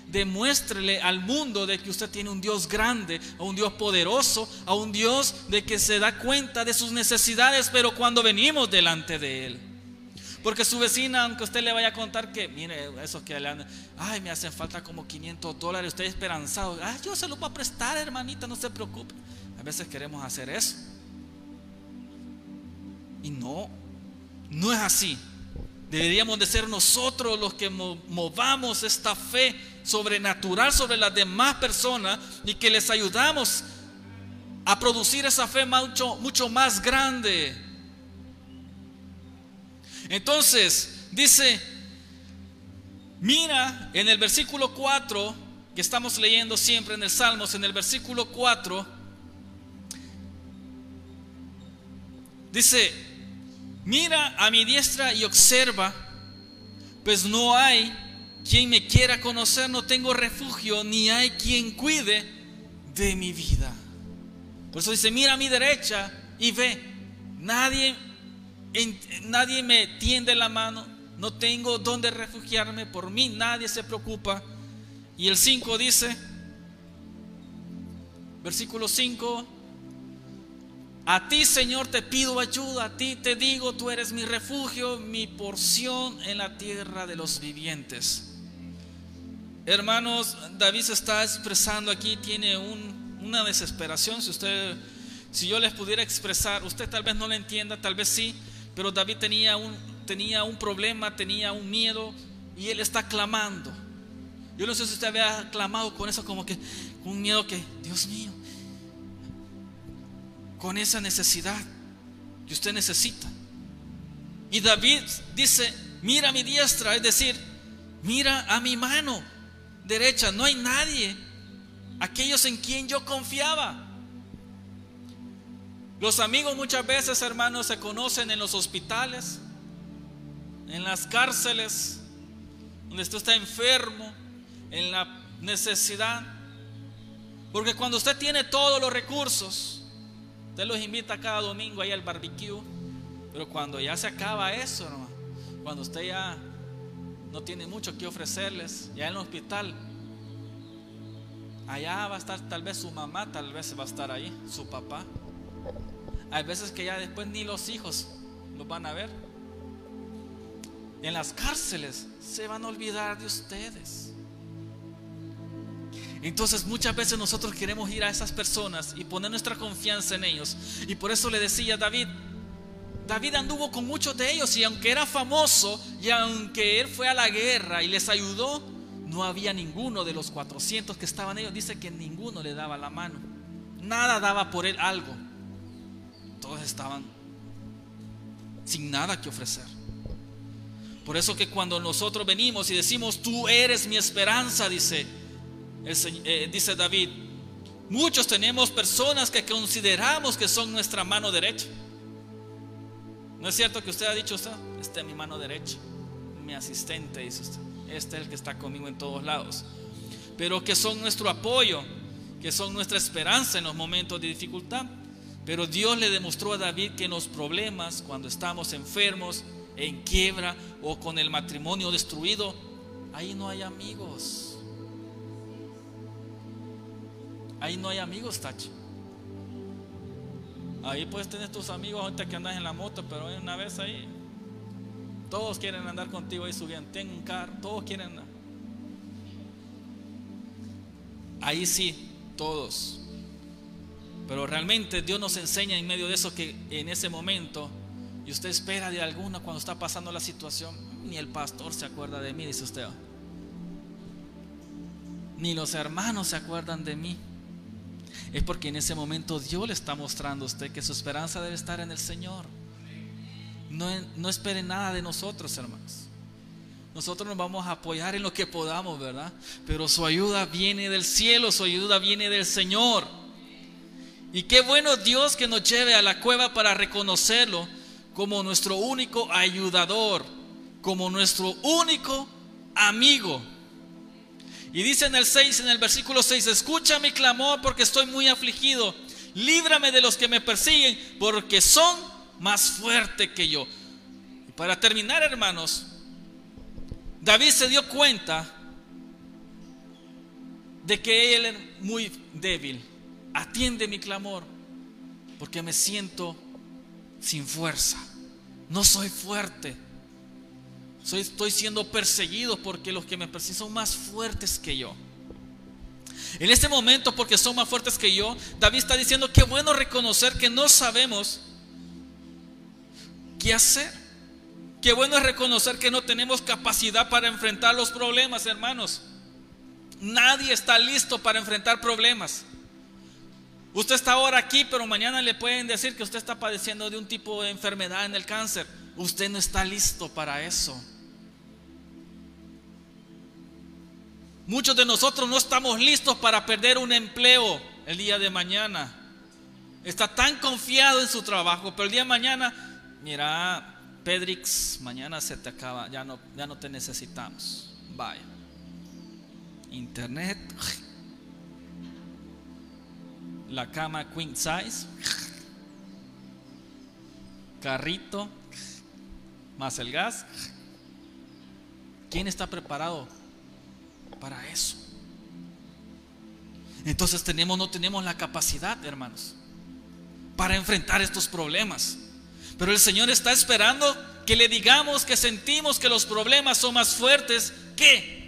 S1: Demuéstrele al mundo de que usted tiene un Dios grande, a un Dios poderoso, a un Dios de que se da cuenta de sus necesidades, pero cuando venimos delante de Él. Porque su vecina, aunque usted le vaya a contar que, mire, esos que le han, ay, me hacen falta como 500 dólares, usted esperanzado, ay, yo se lo voy a prestar, hermanita, no se preocupe. A veces queremos hacer eso. Y no, no es así. Deberíamos de ser nosotros los que movamos esta fe sobrenatural sobre las demás personas y que les ayudamos a producir esa fe mucho, mucho más grande. Entonces, dice, mira en el versículo 4, que estamos leyendo siempre en el Salmos, en el versículo 4, dice, mira a mi diestra y observa, pues no hay quien me quiera conocer, no tengo refugio, ni hay quien cuide de mi vida. Por eso dice, mira a mi derecha y ve, nadie nadie me tiende la mano, no tengo dónde refugiarme, por mí nadie se preocupa. Y el 5 dice, versículo 5, a ti Señor te pido ayuda, a ti te digo, tú eres mi refugio, mi porción en la tierra de los vivientes. Hermanos, David se está expresando aquí, tiene una desesperación. Si usted, si yo les pudiera expresar, usted tal vez no lo entienda, tal vez sí, pero David tenía un, tenía un problema, tenía un miedo y él está clamando. Yo no sé si usted había clamado con eso, como que con un miedo que, Dios mío, con esa necesidad que usted necesita. Y David dice, mira mi diestra, es decir, mira a mi mano derecha, no hay nadie. Aquellos en quien yo confiaba. Los amigos muchas veces, hermanos, se conocen en los hospitales, en las cárceles, donde usted está enfermo, en la necesidad. Porque cuando usted tiene todos los recursos, usted los invita cada domingo ahí al barbecue, pero cuando ya se acaba eso, cuando usted ya no tiene mucho que ofrecerles. Ya en el hospital, allá va a estar tal vez su mamá, tal vez va a estar ahí, su papá. Hay veces que ya después ni los hijos los van a ver. En las cárceles se van a olvidar de ustedes. Entonces muchas veces nosotros queremos ir a esas personas y poner nuestra confianza en ellos. Y por eso le decía a David, David anduvo con muchos de ellos y aunque era famoso y aunque él fue a la guerra y les ayudó, no había ninguno de los 400 que estaban ellos. Dice que ninguno le daba la mano. Nada daba por él algo. Todos estaban sin nada que ofrecer. Por eso que cuando nosotros venimos y decimos, tú eres mi esperanza, dice, eh, dice David, muchos tenemos personas que consideramos que son nuestra mano derecha. ¿No es cierto que usted ha dicho usted? Este es mi mano derecha, mi asistente, dice usted. Este es el que está conmigo en todos lados. Pero que son nuestro apoyo, que son nuestra esperanza en los momentos de dificultad. Pero Dios le demostró a David que en los problemas, cuando estamos enfermos, en quiebra o con el matrimonio destruido, ahí no hay amigos. Ahí no hay amigos, Tachi. Ahí puedes tener tus amigos ahorita que andas en la moto, pero una vez ahí, todos quieren andar contigo ahí subiendo. Tengo un carro, todos quieren andar. Ahí sí, todos. Pero realmente Dios nos enseña en medio de eso que en ese momento, y usted espera de alguna cuando está pasando la situación, ni el pastor se acuerda de mí, dice usted. Ni los hermanos se acuerdan de mí es porque en ese momento Dios le está mostrando a usted que su esperanza debe estar en el Señor. No, no espere nada de nosotros, hermanos. Nosotros nos vamos a apoyar en lo que podamos, ¿verdad? Pero su ayuda viene del cielo, su ayuda viene del Señor. Y qué bueno Dios que nos lleve a la cueva para reconocerlo como nuestro único ayudador, como nuestro único amigo. Y dice en el 6, en el versículo 6, escucha mi clamor porque estoy muy afligido. Líbrame de los que me persiguen porque son más fuertes que yo. Y para terminar, hermanos, David se dio cuenta de que él es muy débil. Atiende mi clamor porque me siento sin fuerza. No soy fuerte estoy siendo perseguido porque los que me persiguen son más fuertes que yo. En este momento, porque son más fuertes que yo, David está diciendo que bueno reconocer que no sabemos qué hacer. Qué bueno es reconocer que no tenemos capacidad para enfrentar los problemas, hermanos. Nadie está listo para enfrentar problemas. Usted está ahora aquí, pero mañana le pueden decir que usted está padeciendo de un tipo de enfermedad en el cáncer. Usted no está listo para eso. Muchos de nosotros no estamos listos para perder un empleo el día de mañana. Está tan confiado en su trabajo, pero el día de mañana, mira, Pedrix, mañana se te acaba, ya no, ya no te necesitamos. Vaya. Internet, la cama queen size, carrito, más el gas. ¿Quién está preparado para eso. Entonces tenemos, no tenemos la capacidad, hermanos, para enfrentar estos problemas. Pero el Señor está esperando que le digamos que sentimos que los problemas son más fuertes que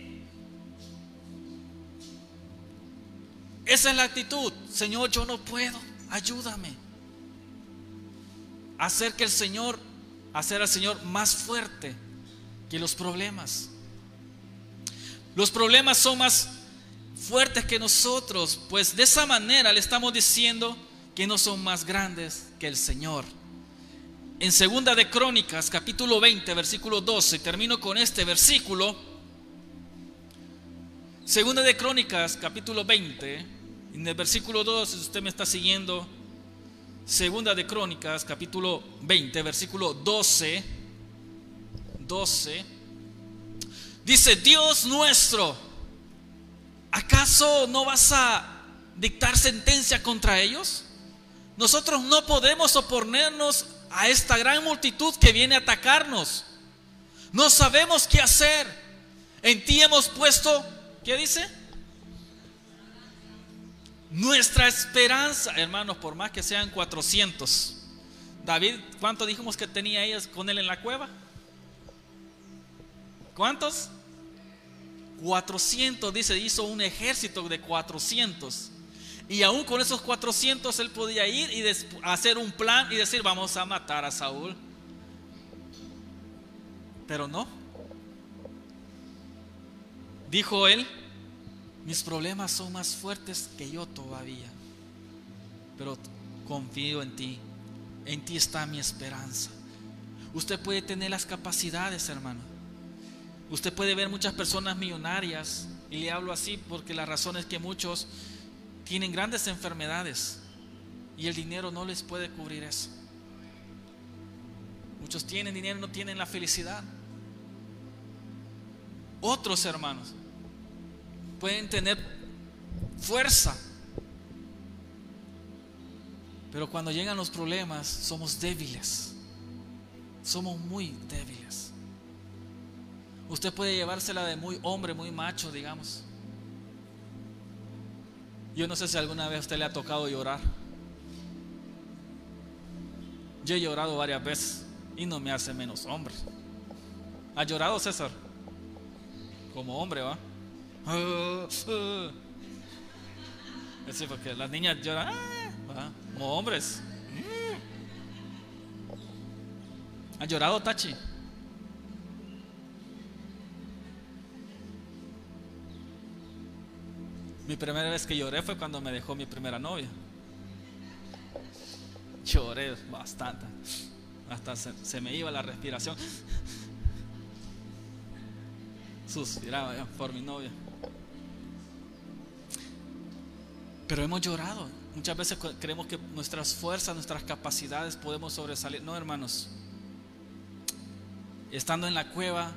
S1: Esa es la actitud. Señor, yo no puedo. Ayúdame. Hacer que el Señor, hacer al Señor más fuerte que los problemas. Los problemas son más fuertes que nosotros, pues de esa manera le estamos diciendo que no son más grandes que el Señor. En segunda de Crónicas, capítulo 20, versículo 12, termino con este versículo. Segunda de Crónicas, capítulo 20, en el versículo 12, si usted me está siguiendo, Segunda de Crónicas, capítulo 20, versículo 12, 12, dice, Dios nuestro, ¿acaso no vas a dictar sentencia contra ellos? Nosotros no podemos oponernos a esta gran multitud que viene a atacarnos. No sabemos qué hacer. En ti hemos puesto, ¿qué dice? Nuestra esperanza, hermanos, por más que sean 400. David, ¿cuánto dijimos que tenía ellos con él en la cueva? ¿Cuántos? 400, dice, hizo un ejército de 400. Y aún con esos 400 él podía ir y hacer un plan y decir, vamos a matar a Saúl. Pero no. Dijo él, mis problemas son más fuertes que yo todavía. Pero confío en ti. En ti está mi esperanza. Usted puede tener las capacidades, hermano. Usted puede ver muchas personas millonarias. Y le hablo así porque la razón es que muchos tienen grandes enfermedades y el dinero no les puede cubrir eso. Muchos tienen dinero y no tienen la felicidad. Otros hermanos pueden tener fuerza, pero cuando llegan los problemas somos débiles. Somos muy débiles. Usted puede llevársela de muy hombre, muy macho, digamos. Yo no sé si alguna vez a usted le ha tocado llorar. Yo he llorado varias veces y no me hace menos hombre. ¿Ha llorado César? Como hombre, ¿va? Sí, porque las niñas lloran ah, como hombres. ¿Ha llorado Tachi? Mi primera vez que lloré fue cuando me dejó mi primera novia. Lloré bastante. Hasta se, me iba la respiración. Suspiraba por mi novia. Pero hemos llorado. Muchas veces creemos que nuestras fuerzas, nuestras capacidades podemos sobresalir. No, hermanos. Estando en la cueva,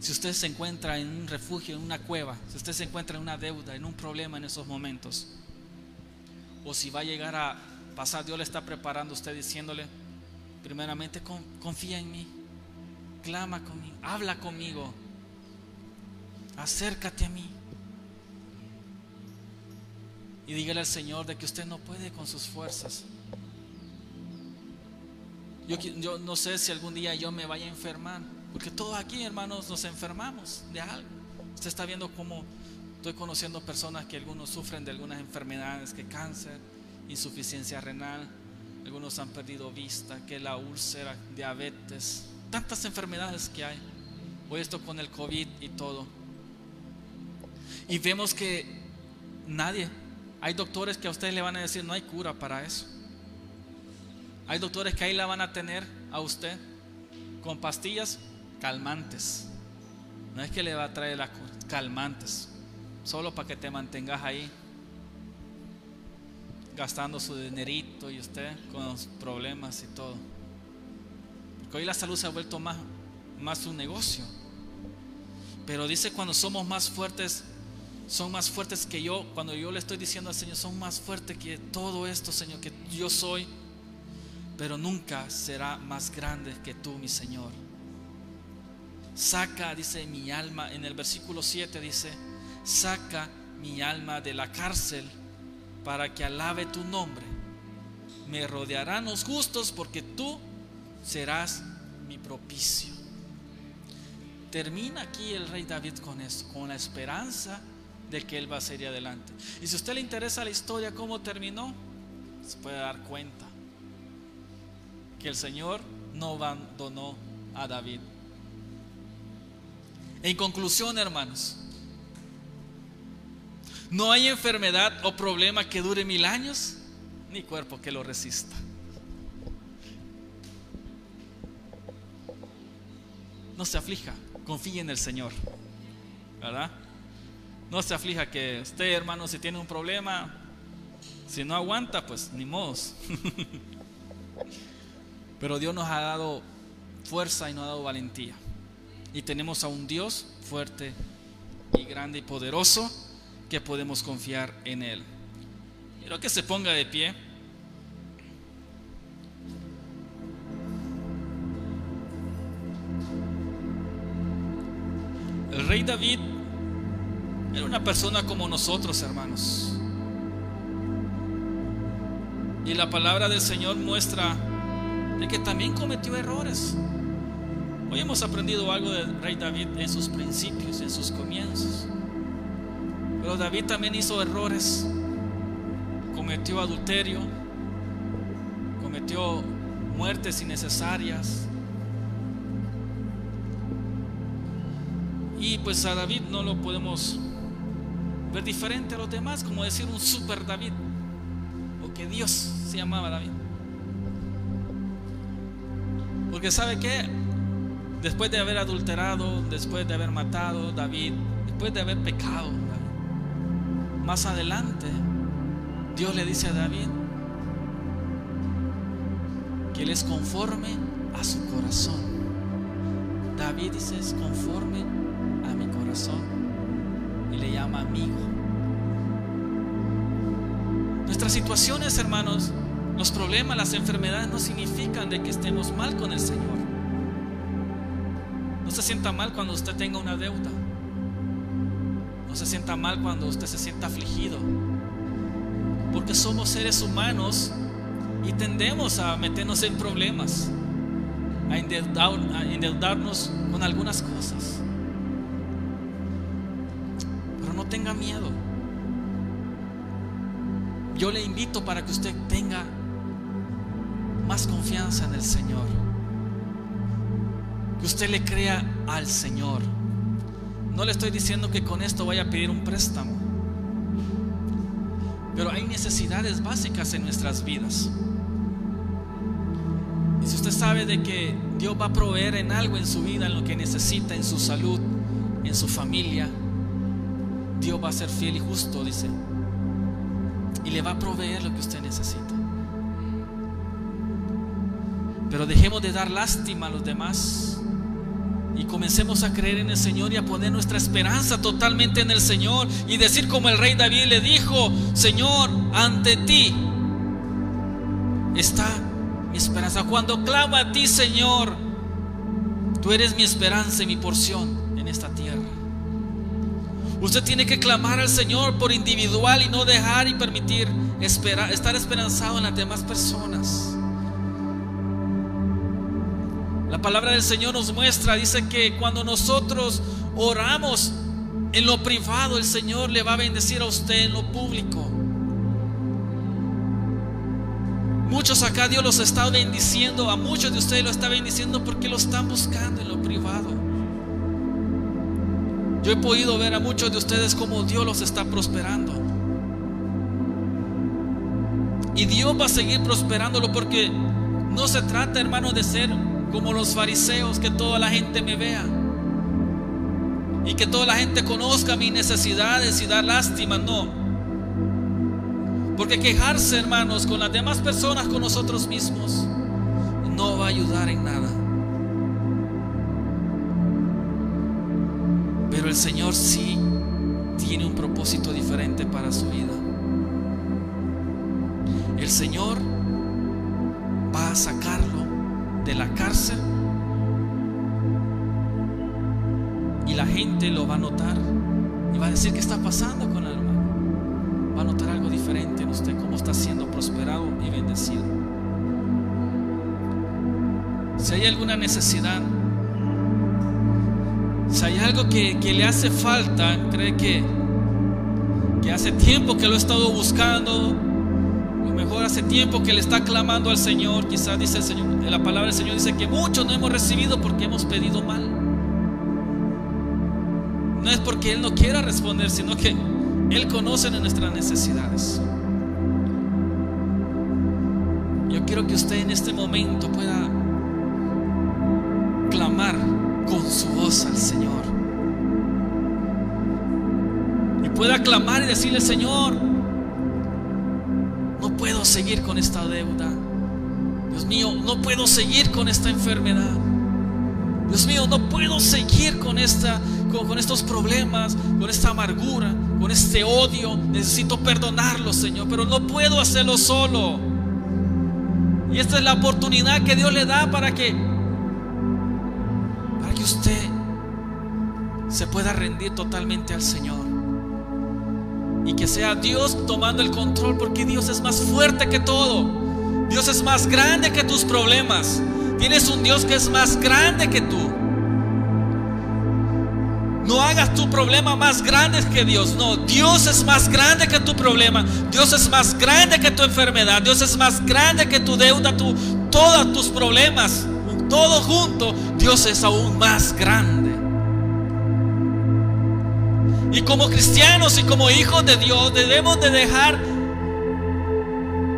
S1: si usted se encuentra en un refugio, en una cueva, si usted se encuentra en una deuda, en un problema en esos momentos, o si va a llegar a pasar, Dios le está preparando a usted diciéndole, primeramente confía en mí, clama conmigo, habla conmigo, acércate a mí. Y dígale al Señor de que usted no puede con sus fuerzas. Yo, no sé si algún día yo me vaya a enfermar. Porque todos aquí, hermanos, nos enfermamos de algo. Usted está viendo cómo estoy conociendo personas que algunos sufren de algunas enfermedades, que cáncer, insuficiencia renal, algunos han perdido vista, que la úlcera, diabetes, tantas enfermedades que hay. Hoy esto con el COVID y todo. Y vemos que nadie, hay doctores que a ustedes le van a decir, no hay cura para eso. Hay doctores que ahí la van a tener a usted con pastillas calmantes. No es que le va a traer las calmantes, solo para que te mantengas ahí gastando su dinerito y usted con los problemas y todo. Porque hoy la salud se ha vuelto más, más un negocio. Pero dice cuando somos más fuertes, son más fuertes que yo. Cuando yo le estoy diciendo al Señor, son más fuertes que todo esto, Señor, que yo soy. Pero nunca será más grande que tú, mi Señor. Saca, dice mi alma, en el versículo 7 dice, saca mi alma de la cárcel para que alabe tu nombre. Me rodearán los justos porque tú serás mi propicio. Termina aquí el rey David con eso, con la esperanza de que Él va a seguir adelante. Y si a usted le interesa la historia, cómo terminó, se puede dar cuenta que el Señor no abandonó a David. En conclusión, hermanos, no hay enfermedad o problema que dure mil años, ni cuerpo que lo resista. No se aflija, confíe en el Señor, ¿verdad? No se aflija que usted, hermano, si tiene un problema, si no aguanta, pues ni modos. <laughs> Pero Dios nos ha dado fuerza y nos ha dado valentía. Y tenemos a un Dios fuerte y grande y poderoso que podemos confiar en Él. Quiero que se ponga de pie. El rey David era una persona como nosotros, hermanos. Y la palabra del Señor muestra de que también cometió errores. Hoy hemos aprendido algo del rey David en sus principios, en sus comienzos. Pero David también hizo errores. Cometió adulterio, cometió muertes innecesarias. Y pues a David no lo podemos ver diferente a los demás, como decir un super David, o que Dios se llamaba David. Porque sabe que después de haber adulterado, después de haber matado David, después de haber pecado, más adelante Dios le dice a David que él es conforme a su corazón. David dice es conforme a mi corazón y le llama amigo. Nuestras situaciones, hermanos, los problemas, las enfermedades no significan de que estemos mal con el Señor. No se sienta mal cuando usted tenga una deuda. No se sienta mal cuando usted se sienta afligido. Porque somos seres humanos y tendemos a meternos en problemas, a, endeudarnos con algunas cosas. No tenga miedo. Yo le invito para que usted tenga más confianza en el Señor. Que usted le crea al Señor. No le estoy diciendo que con esto vaya a pedir un préstamo. Pero hay necesidades básicas en nuestras vidas. Y si usted sabe de que Dios va a proveer en algo en su vida, en lo que necesita, en su salud, en su familia, Dios va a ser fiel y justo, dice. Y le va a proveer lo que usted necesita. Pero dejemos de dar lástima a los demás y comencemos a creer en el Señor y a poner nuestra esperanza totalmente en el Señor y decir como el rey David le dijo, Señor, ante ti está mi esperanza. Cuando clamo a ti, Señor, tú eres mi esperanza y mi porción en esta tierra. Usted tiene que clamar al Señor por individual y no dejar y permitir estar esperanzado en las demás personas. La palabra del Señor nos muestra, dice que cuando nosotros oramos en lo privado, el Señor le va a bendecir a usted en lo público. Muchos acá Dios los está bendiciendo, a muchos de ustedes lo está bendiciendo porque lo están buscando en lo privado. Yo he podido ver a muchos de ustedes como Dios los está prosperando. Y Dios va a seguir prosperándolo porque no se trata, hermano, de ser como los fariseos, que toda la gente me vea. Y que toda la gente conozca mis necesidades y dar lástima, no. Porque quejarse, hermanos, con las demás personas, con nosotros mismos, no va a ayudar en nada. El Señor sí tiene un propósito diferente para su vida. El Señor va a sacarlo de la cárcel y la gente lo va a notar y va a decir qué está pasando con el hermano. Va a notar algo diferente en usted, cómo está siendo prosperado y bendecido. Si hay alguna necesidad, si hay algo que, que le hace falta, cree que que hace tiempo que lo ha estado buscando, a lo mejor hace tiempo que le está clamando al Señor, quizás dice el Señor, la palabra del Señor dice que muchos no hemos recibido porque hemos pedido mal. No es porque Él no quiera responder, sino que Él conoce nuestras necesidades. Yo quiero que usted en este momento pueda clamar su voz al Señor. Y pueda clamar y decirle, Señor, no puedo seguir con esta deuda. Dios mío, no puedo seguir con esta enfermedad. Dios mío, no puedo seguir con, esta, con, con, estos problemas, con esta amargura, con este odio. Necesito perdonarlo, Señor, pero no puedo hacerlo solo. Y esta es la oportunidad que Dios le da para que usted se pueda rendir totalmente al Señor. Y que sea Dios tomando el control porque Dios es más fuerte que todo. Dios es más grande que tus problemas. Tienes un Dios que es más grande que tú. No hagas tu problema más grande que Dios. No, Dios es más grande que tu problema. Dios es más grande que tu enfermedad. Dios es más grande que tu deuda, tu, todos tus problemas. Todo junto, Dios es aún más grande. Y como cristianos y como hijos de Dios debemos de dejar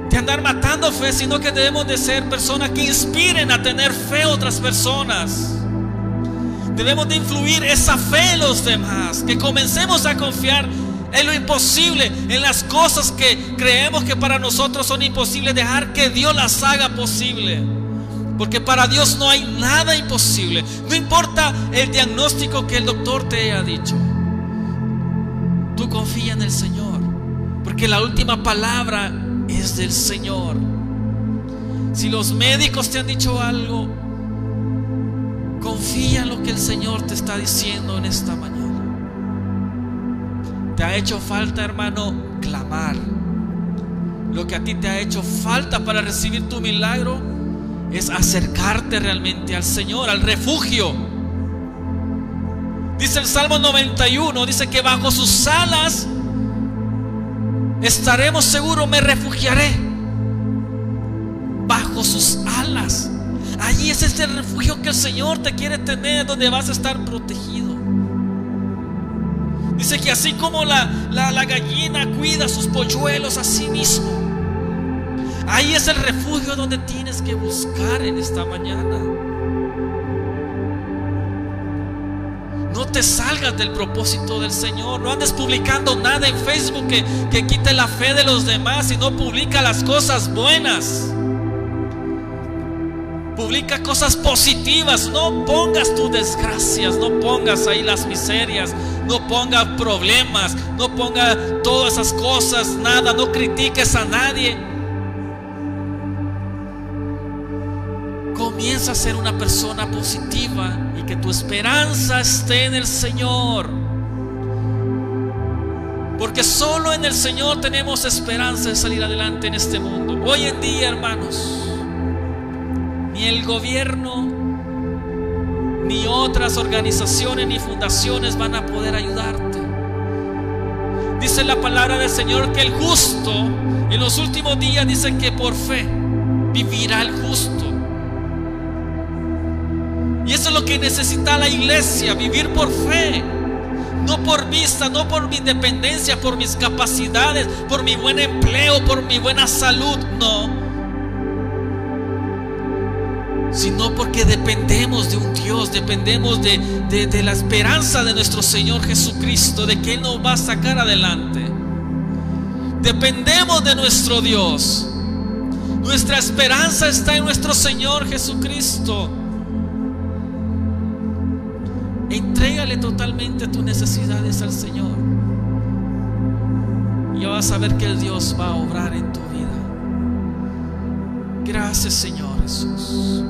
S1: de andar matando fe, sino que debemos de ser personas que inspiren a tener fe a otras personas. Debemos de influir esa fe en los demás. Que comencemos a confiar en lo imposible, en las cosas que creemos que para nosotros son imposibles, dejar que Dios las haga posible. Porque para Dios no hay nada imposible. No importa el diagnóstico que el doctor te haya dicho. Tú confía en el Señor. Porque la última palabra es del Señor. Si los médicos te han dicho algo, Confía en lo que el Señor te está diciendo en esta mañana. Te ha hecho falta, hermano, clamar. Lo que a ti te ha hecho falta para recibir tu milagro es acercarte realmente al Señor, al refugio. Dice el Salmo 91, dice que bajo sus alas estaremos seguros, me refugiaré. Bajo sus alas. Allí es este refugio que el Señor te quiere tener, donde vas a estar protegido. Dice que así como la, la, gallina cuida sus polluelos a sí mismo, ahí es el refugio donde tienes que buscar en esta mañana. No te salgas del propósito del Señor. No andes publicando nada en Facebook que, que quite la fe de los demás, sino publica las cosas buenas. Publica cosas positivas. No pongas tus desgracias. No pongas ahí las miserias. No pongas problemas. No pongas todas esas cosas. Nada. No critiques a nadie. Comienza a ser una persona positiva y que tu esperanza esté en el Señor. Porque solo en el Señor tenemos esperanza de salir adelante en este mundo. Hoy en día, hermanos ni el gobierno, ni otras organizaciones ni fundaciones van a poder ayudarte. Dice la palabra del Señor que el justo en los últimos días dice que por fe vivirá el justo. Lo que necesita la iglesia, vivir por fe. No por vista, no por mi independencia, por mis capacidades, por mi buen empleo, por mi buena salud. No sino porque dependemos de un Dios, dependemos de, de, la esperanza de nuestro Señor Jesucristo, de que Él nos va a sacar adelante. Dependemos de nuestro Dios. Nuestra esperanza está en nuestro Señor Jesucristo. Entrégale totalmente tus necesidades al Señor. Y vas a ver que el Dios va a obrar en tu vida. Gracias Señor Jesús.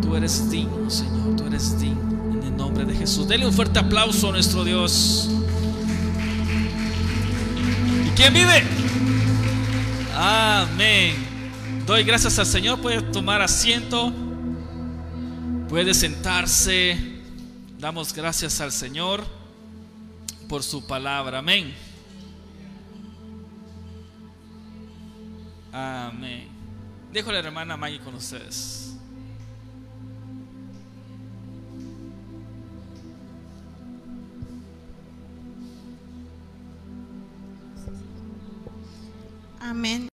S1: Tú eres digno, Señor, tú eres digno. En el nombre de Jesús. Dele un fuerte aplauso a nuestro Dios. ¿Y quién vive? Amén. Doy gracias al Señor. Puede tomar asiento. Puede sentarse. Damos gracias al Señor por su palabra. Amén. Amén. Dejo la hermana Maggie con ustedes.
S2: Amén.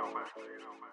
S2: Caramba.